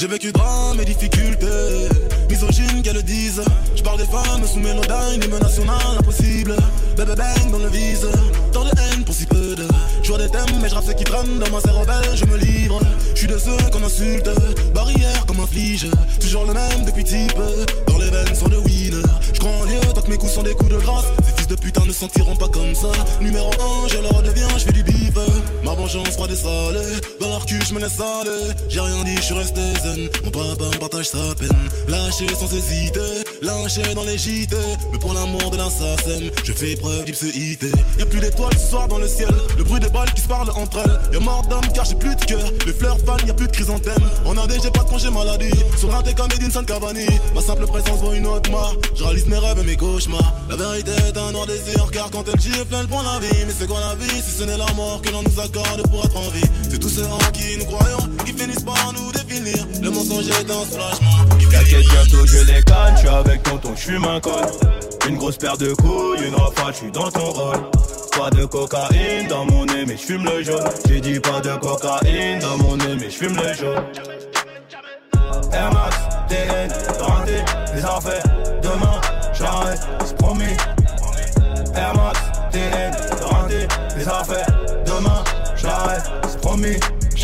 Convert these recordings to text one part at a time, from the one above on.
J'ai vécu drame et difficultés, misogyne qu'elles le disent. Je parle des femmes sous mélodie, hymne national impossible. Bébé bang dans le vise, tant de haine pour si peu de. Je des thèmes, mais je rappe ce qui traîne dans ma cervelle, je me livre. Je suis de ceux qu'on insulte, barrière comme un flige. Toujours le même depuis type, dans les veines sont de winner. Je crois en Dieu, tant que mes coups sont des coups de grâce. Putain ne sentiront pas comme ça. Numéro 1, je leur deviens, je fais du bif. Ma vengeance froide des salée, dans leur cul je me laisse aller. J'ai rien dit, je suis resté zen. Mon papa partage sa peine. Lâché sans hésiter, lâché dans les JT. Mais pour l'amour de l'assassin, je fais preuve d'ipséité. Y'a plus d'étoiles ce soir dans le ciel. Le bruit des balles qui se parlent entre elles. Y'a mort d'homme car j'ai plus de cœur. Les fleurs fanent, y'a plus de chrysanthème. On a déjà pas de congé maladie. Sur un comme Edinson Cavani. Ma simple présence vaut une autre marque. Je réalise mes rêves et mes cauchemars. La vérité est un noir désir car quand elle gifle, elle prend la vie. Mais c'est quoi la vie si ce n'est la mort que l'on nous accorde pour être en vie? C'est tous ceux en qui nous croyons qui finissent par nous Le mensonge est un soulagement. T'inquiète, bientôt je canne. Je suis avec tonton, je suis un code. Une grosse paire de couilles, une rafale, je suis dans ton rôle. Pas de cocaïne dans mon nez, mais je fume le jaune. J'ai dit pas de cocaïne dans mon nez, mais je fume le jaune. Air Max, TN, renté, les affaires. Demain, j'arrête, c'est promis. Air Max, TN, renté, les affaires. Demain, j'arrête, c'est promis.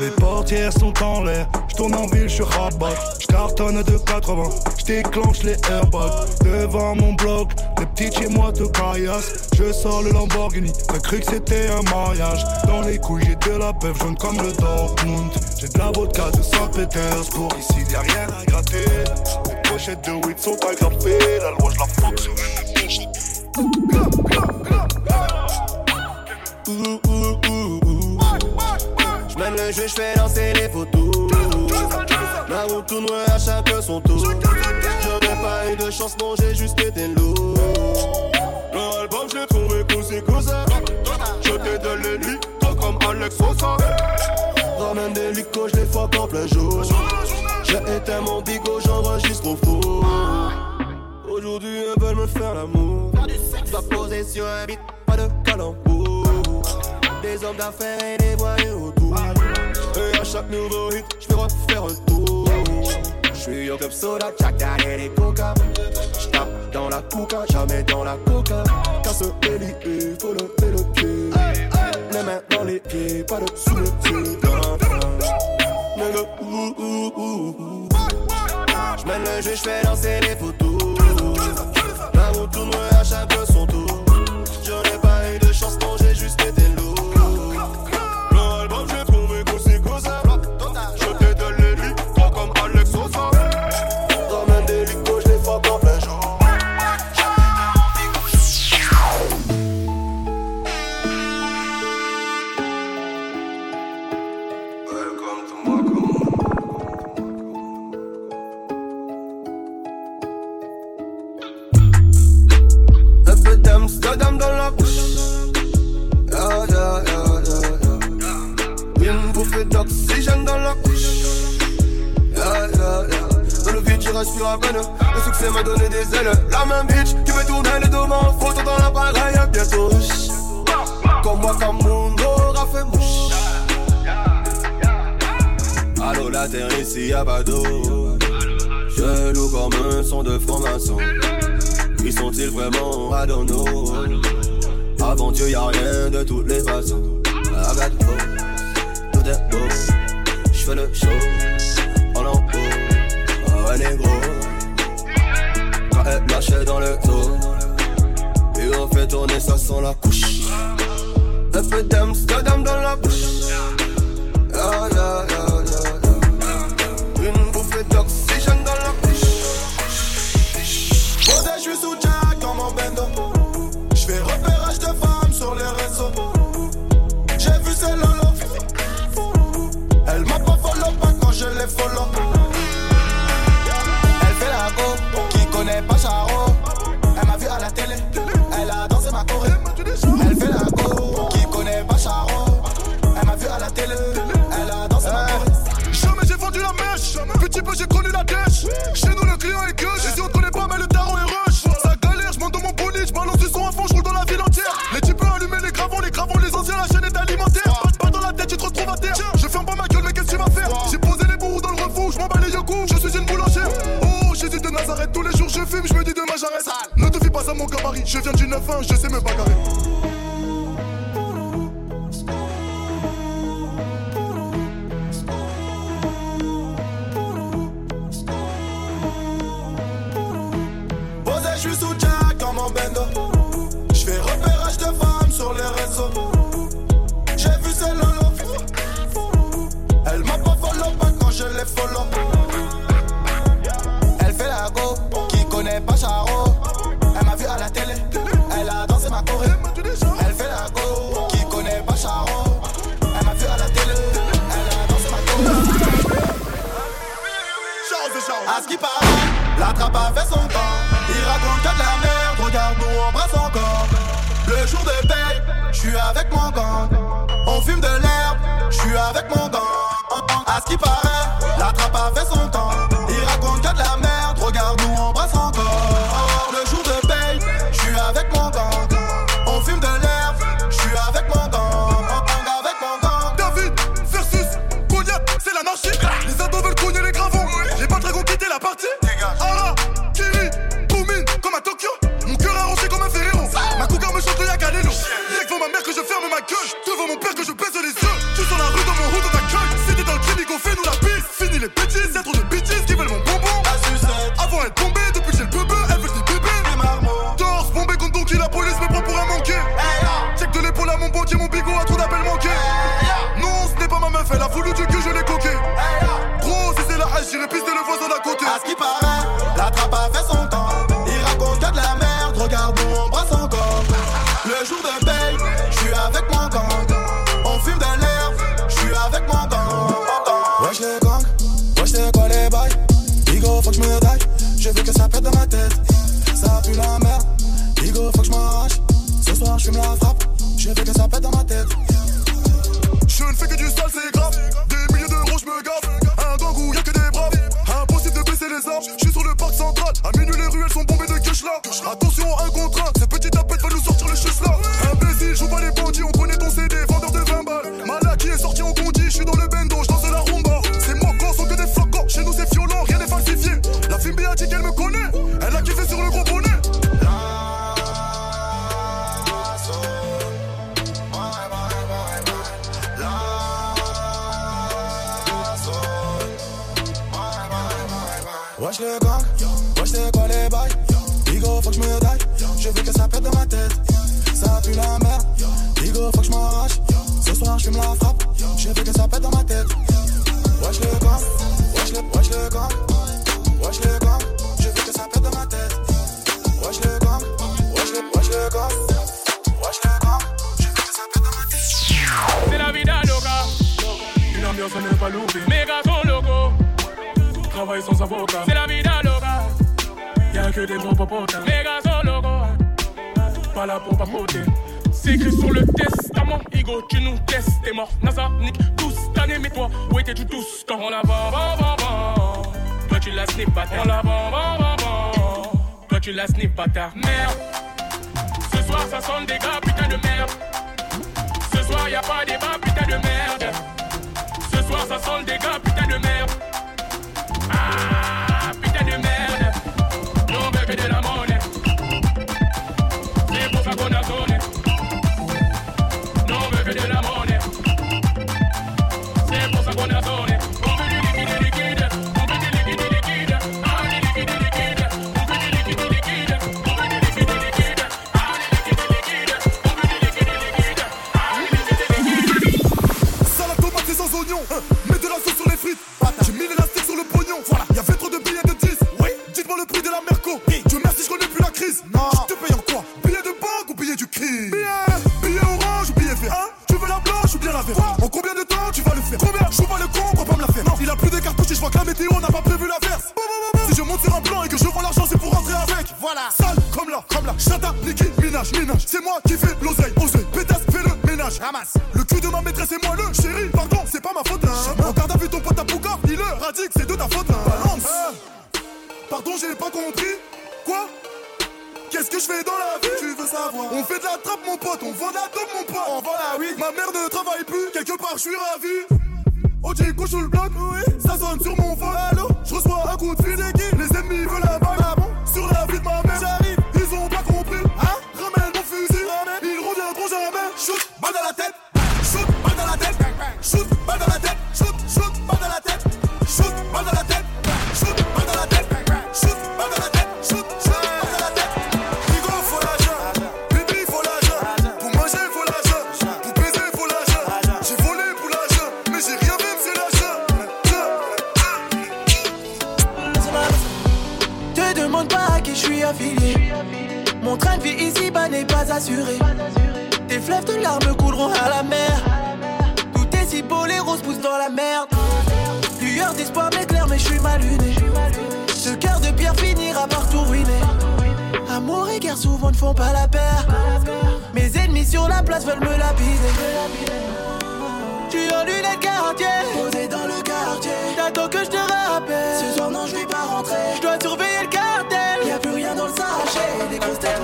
Les portières sont en l'air, je tourne en ville, je rabat. Je cartonne de 80, je déclenche les airbags. Devant mon bloc, les petits chez moi te caillassent. Je sors le Lamborghini, j'ai cru que c'était un mariage. Dans les couilles, j'ai de la peuple jaune comme le Dortmund. J'ai de la vodka de Saint-Pétersbourg, ici y'a rien à gratter. Les pochettes de weed sont agrafées, la loi je la fuck. J'mène le jeu, j'fais lancer les photos. La route tourne à chacun son tour. J'aurais pas eu de chance, non, j'ai juste été lourd. L'album, j'l'ai trouvé cousin cousin. Je te donne les nuits, comme Alex Sosa. Ramène des licos, j'les fuck en plein jour. J'ai éteint mon bigot, j'enregistre au four. Aujourd'hui, elles veulent me faire l'amour. Dois poser sur un beat, pas de calembour. Des hommes d'affaires et des voyous autour. Et à chaque nouveau hit, j'vais refaire un tour. J'suis au club soda, Daniel et Coca. J'tape dans la coca, jamais dans la coca. Casse les il faut lever le pied. Les mains dans les pieds, pas de sous le pied. Ouh. J'mène le jeu, j'fais lancer les photos. La route tourne à chaque son tour. Chance, non, j'ai juste été lourd. Je suis une boulangère. Oh, j'hésite de Nazareth, tous les jours je fume, je me dis demain j'arrête. Ne te fie pas à mon gabarit, je viens du 9-1, je sais me bagarrer. Posé, je suis sous Jack dans mon bendo. Je fais repérage de femmes sur les réseaux. J'ai vu ces lolos. Elle m'a pas follow pas quand je les follow. est pas charo. Elle m'a vu à la télé, elle a dansé ma choré. Elle fait la go, qui connaît pas charo. Elle m'a vu à la télé, elle a dansé ma choré. À ce qui paraît, la trappe a fait son temps. Il raconte que de la merde, regarde nous embrasse encore. Le jour de paix, je suis avec mon gang. On fume de l'herbe, je suis avec mon gang. À ce qui paraît. faut que je me taille. Je veux que ça pète dans ma tête. Ça pue la merde. Bigo, faut que je m'arrache. Ce soir, je fume la frappe. Je veux que ça pète dans ma tête. Je ne fais que du sale, c'est C'est la vie d'un loca. Y'a que des bons popotins. Les gars sont locaux. Pas là pour papoter. C'est écrit sur le testament. Igo, tu nous testes, t'es mort. NASA, Nick, tous tannés, mais toi, où étais-tu tous quand on la vend, vend, vend, vend. Toi, tu la snip, bâtard. On la. Toi, tu la. Merde. Ce soir, ça sonne des gars, putain de merde. Ce soir, y a pas débat, putain de merde. Ce soir, ça sonne des gars, putain de merde. Boots in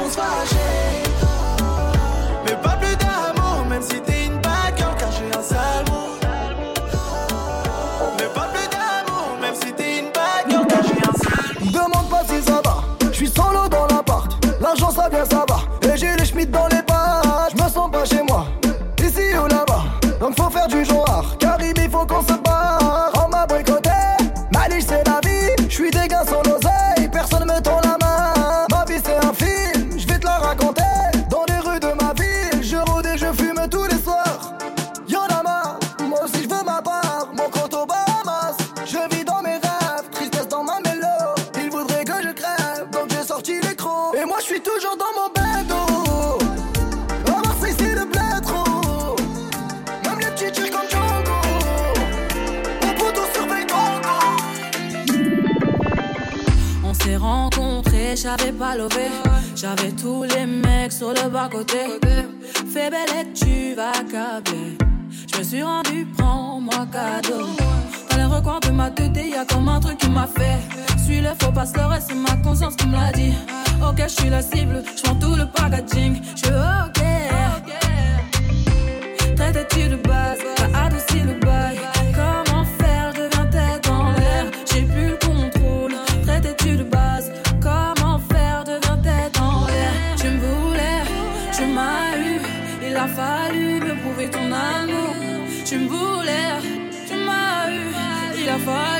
satisfaction. j'avais pas levé. J'avais tous les mecs sur le bas côté. Fais belle tu vas câbler. Je me suis rendu, prends-moi cadeau. Dans les recoins de ma tête, y a comme un truc qui m'a fait. Suis le faux pasteur le reste, c'est ma conscience qui me l'a dit. Ok, je suis la cible, je prends tout le packaging. Je ok. Traite-tu de base, t'as adouci le. suffer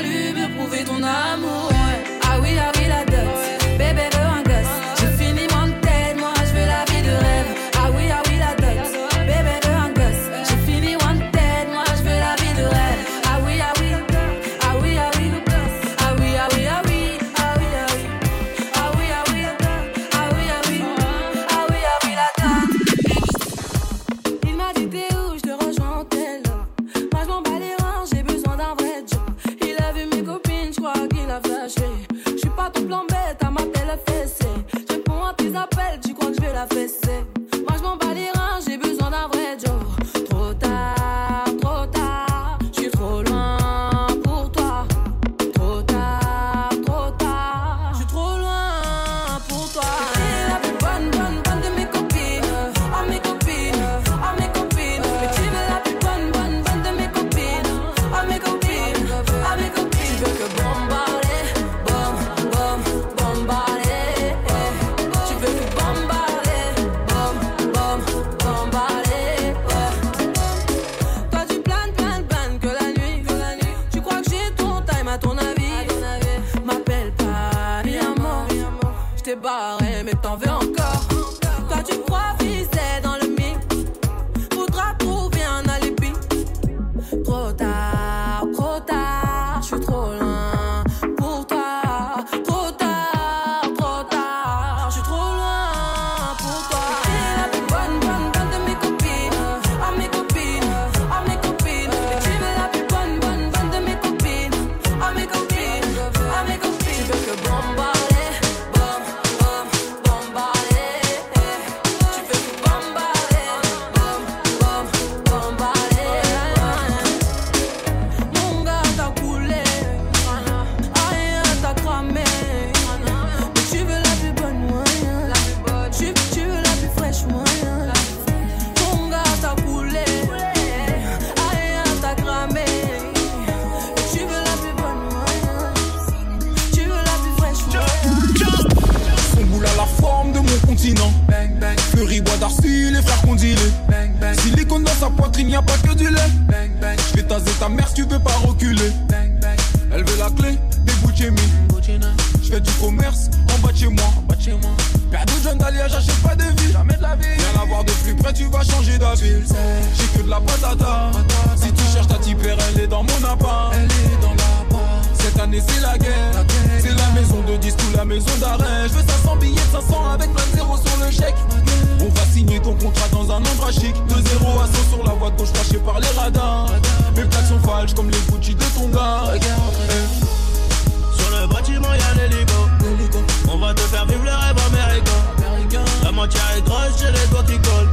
barré, mais t'en veux Fury, d'Arcy, les frères qu'on dans sa poitrine, y a pas que du lait. Bang, Je vais taser ta mère si tu veux pas reculer. Elle veut la clé des Gucci Je fais du commerce en bas de chez moi. En de chez moi. Jeune j'achète pas de vie. Jamais de la vie. Rien à voir de plus près, tu vas changer d'avis. J'ai que de la patata. Si tu cherches ta type, elle est dans mon appart. Cette année c'est la guerre, c'est la maison de 10 ou la maison d'arrêt. Je veux 500 billets 500 avec plein de zéro sur le chèque. On va signer ton contrat dans un endroit chic. De 0 à 100 sur la voie gauche cachée par les radars. Mes plaques sont falches comme les Gucci de ton gars. Sur le bâtiment y'a l'hélico. On va te faire vivre le rêve américain. La moitié est grosse, j'ai les doigts qui collent.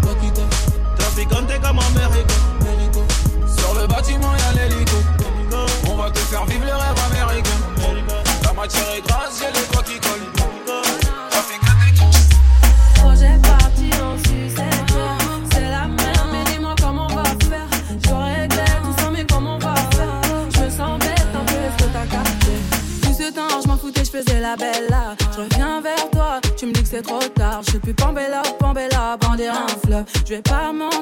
Traficante comme américain. Sur le bâtiment y'a l'hélico. On va te faire vivre le rêve américain. La matière est grasse, j'ai les doigts qui collent. Projet parti en sucette, c'est la merde, mais dis-moi comment on va faire. Je réglé tout ça, mais comment on va faire? Je me sens bête un peu, est-ce que t'as capté? Tout ce temps, je m'en foutais, je faisais la belle là. Je reviens vers toi, tu me dis que c'est trop tard. Je suis plus Pambella, Pambella, bandir un fleuve. Je vais pas mentir,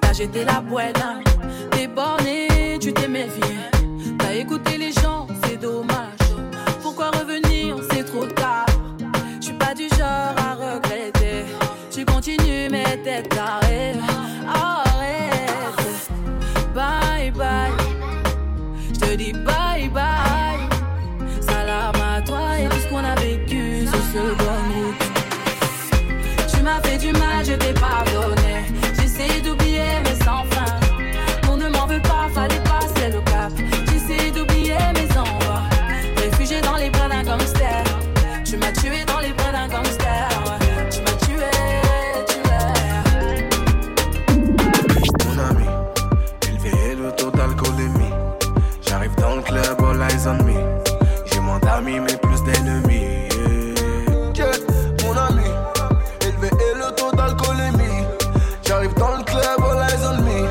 cata, j'étais la buena. Mais plus d'ennemis. Mon ami, élevé et le taux d'alcoolémie. J'arrive dans le club, me.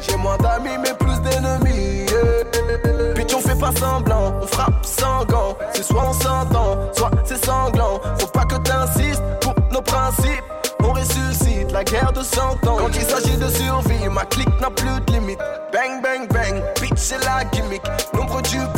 J'ai moins d'amis, mais plus d'ennemis. Yeah. Bitch, on fait pas semblant, on frappe sans gants. C'est soit on s'entend, soit c'est sanglant. Faut pas que t'insistes pour nos principes. On ressuscite la guerre de 100 ans. Quand il s'agit de survie, ma clique n'a plus de limite. Bang, bang, bang, bitch, c'est la gimmick. Nombre duplique,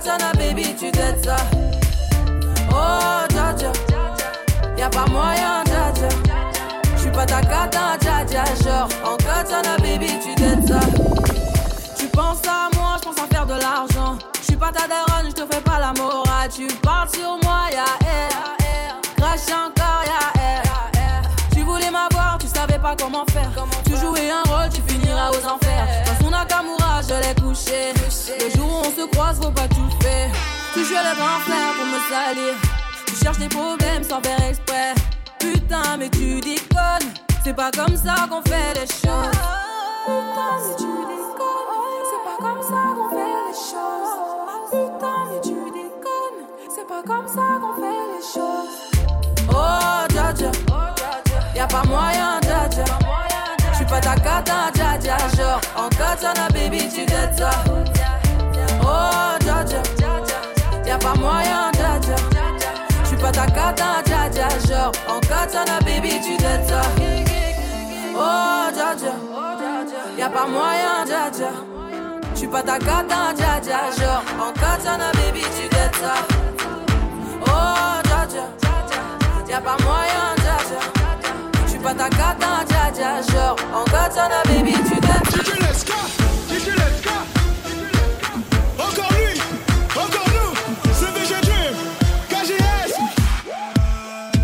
katana, baby, tu t'aides ça. Oh, dja. Y'a pas moyen, dja. J'suis pas ta cata, dja dja. Genre, en katana, baby, tu t'aides ça. Tu penses à moi, j'pense à faire de l'argent. J'suis pas ta daronne, j'te fais pas la morale. Tu parles sur moi, y'a air. Crash encore, y'a air. Tu voulais m'avoir, tu savais pas comment faire. Tu jouais un rôle, tu finiras aux enfers. Nakamura, je l'ai couché. Le jour où on se croise, faut pas tout faire. Tu joues le grand frère pour me salir. Tu cherches des problèmes sans faire exprès. Putain, mais tu déconnes. C'est pas comme ça qu'on fait les choses. Putain, mais tu déconnes. C'est pas comme ça qu'on fait les choses. Putain, mais tu déconnes. C'est pas comme ça qu'on fait les choses. Oh, dja. Y'a pas moyen. J'suis ta en tu. Oh, dja pas ta cata, dja. Genre, en katana, baby, tu. Oh, dja dja. Y'a pas moyen, dja dja. J'suis pas ta cata, dja. Genre, en katana, baby, tu. Oh, dja dja. Y'a pas moyen, pas ta cata, dja dja. Genre, en katana, baby, tu dettes ça. DJ Leska, DJ Leska. Encore lui, encore nous, c'est VG Dream, KGS.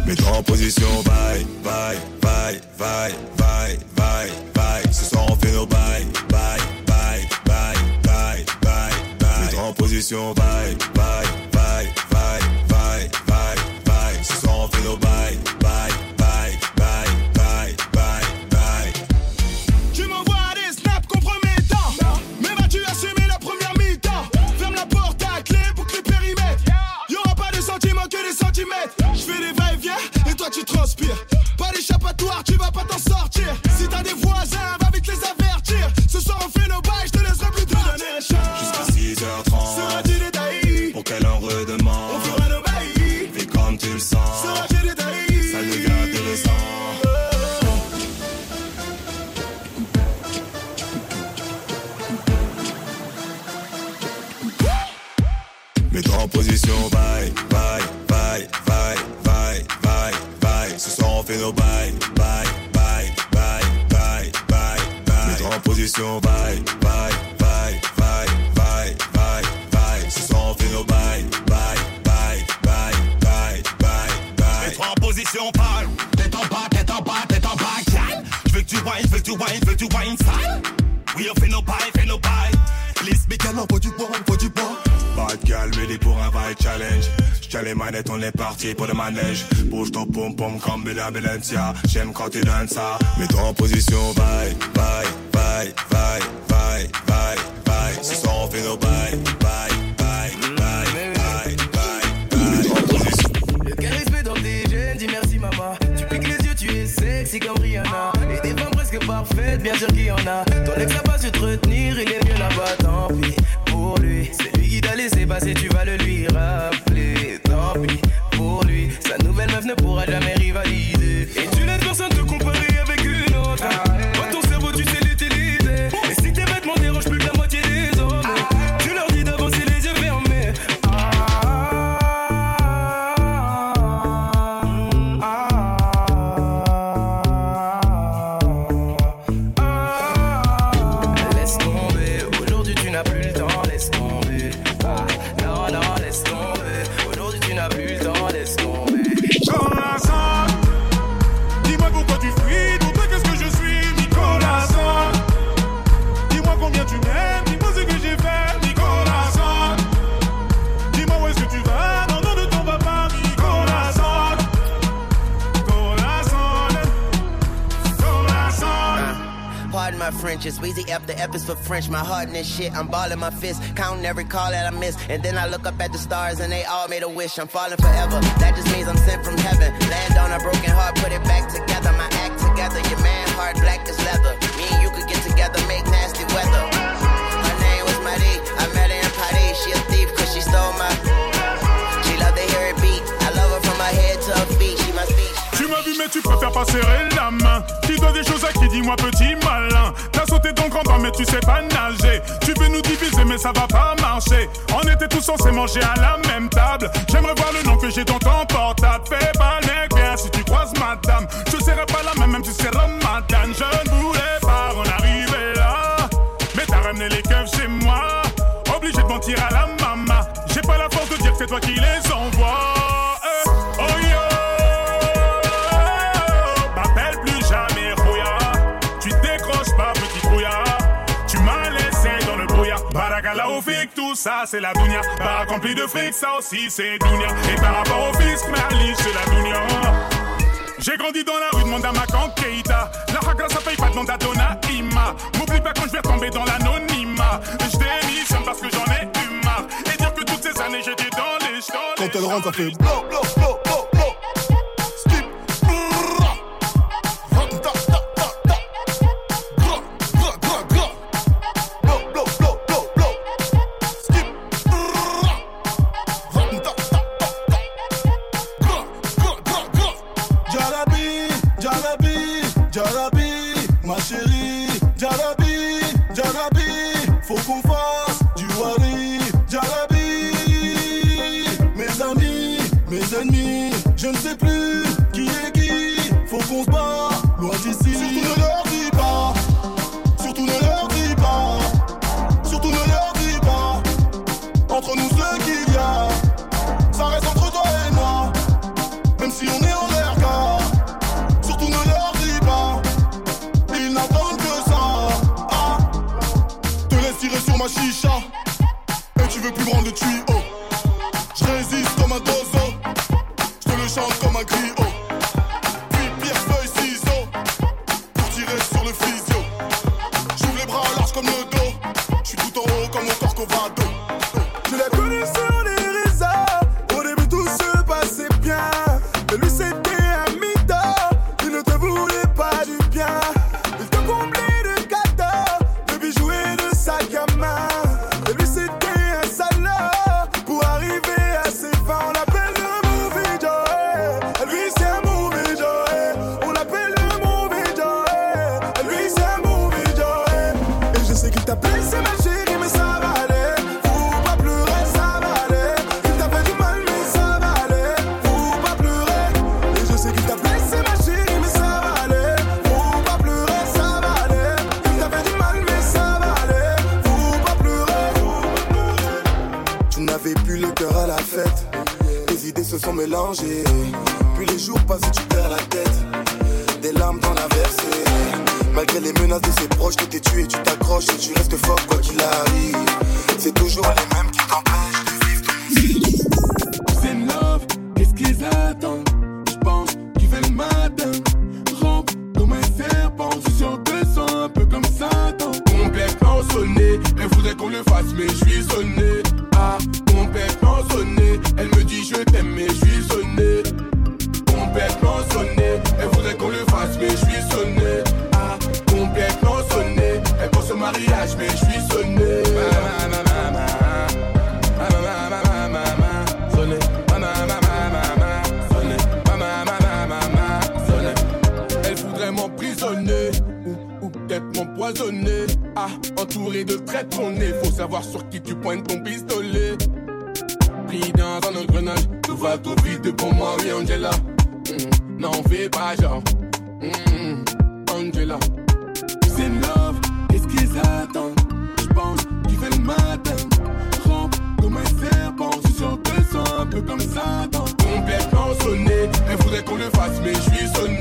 Mets-toi en position, bye, bye, bye, bye, bye, bye, bye. Ce soir on fait nos bye, bye, bye, bye, bye, bye, bye. Mets-toi en position, bye, bye, bye, bye, bye, bye, bye. Ce soir on fait nos bye, bye, bye, tu vas pas t'en challenge. J'tiens les manettes, on est parti pour le manège. Bouge ton pom pom comme Bella Balencia. J'aime quand tu donnes ça. Mets-toi en position, bye, bye, bye, bye, bye, bye, bye. Ce soir on fait nos bye, bye, bye, bye, bye, bye. Le charisme dans tes gènes, dis merci maman. Tu piques les yeux, tu es sexy comme Rihanna. Et des femmes presque parfaites, bien sûr qu'il y en a. Ton ex pas su te retenir, il est mieux là-bas, tant pis. Pour lui, c'est laissé passer, tu vas le lui rappeler. F, the F is for French. My heart this shit, I'm balling my fist, counting every call that I miss. And then I look up at the stars and they all made a wish. I'm falling forever, that just means I'm sent from heaven. Land on a broken heart, put it back together. My act together, your man heart black as leather. Me and you could get together, make nasty weather. Her name was Marie, I met her in Paris. She a thief cause she stole my. Mais tu préfères pas serrer la main. Qui doit des choses à qui dis-moi petit malin. T'as sauté ton grand mais tu sais pas nager. Tu veux nous diviser mais ça va pas marcher. On était tous censés manger à la même table ça c'est la dounia. Par accompli de fric, ça aussi c'est dounia. Et par rapport au fisc, ma ligne c'est la dounia. J'ai grandi dans la rue, demande à ma Keita. La hagra ça paye pas, demande à Ima. M'oublie pas quand je vais tomber dans l'anonymat. Je démissionne parce que j'en ai eu marre. Et dire que toutes ces années j'étais dans les champs. Quand elle rentre, ça fait. Ma chérie, Jarabi, Jarabi, faut qu'on fasse du Wari, Jarabi. Mes amis, mes ennemis, je ne sais comme ça, donc complètement sonné. Elle voudrait qu'on le fasse, mais je suis sonné.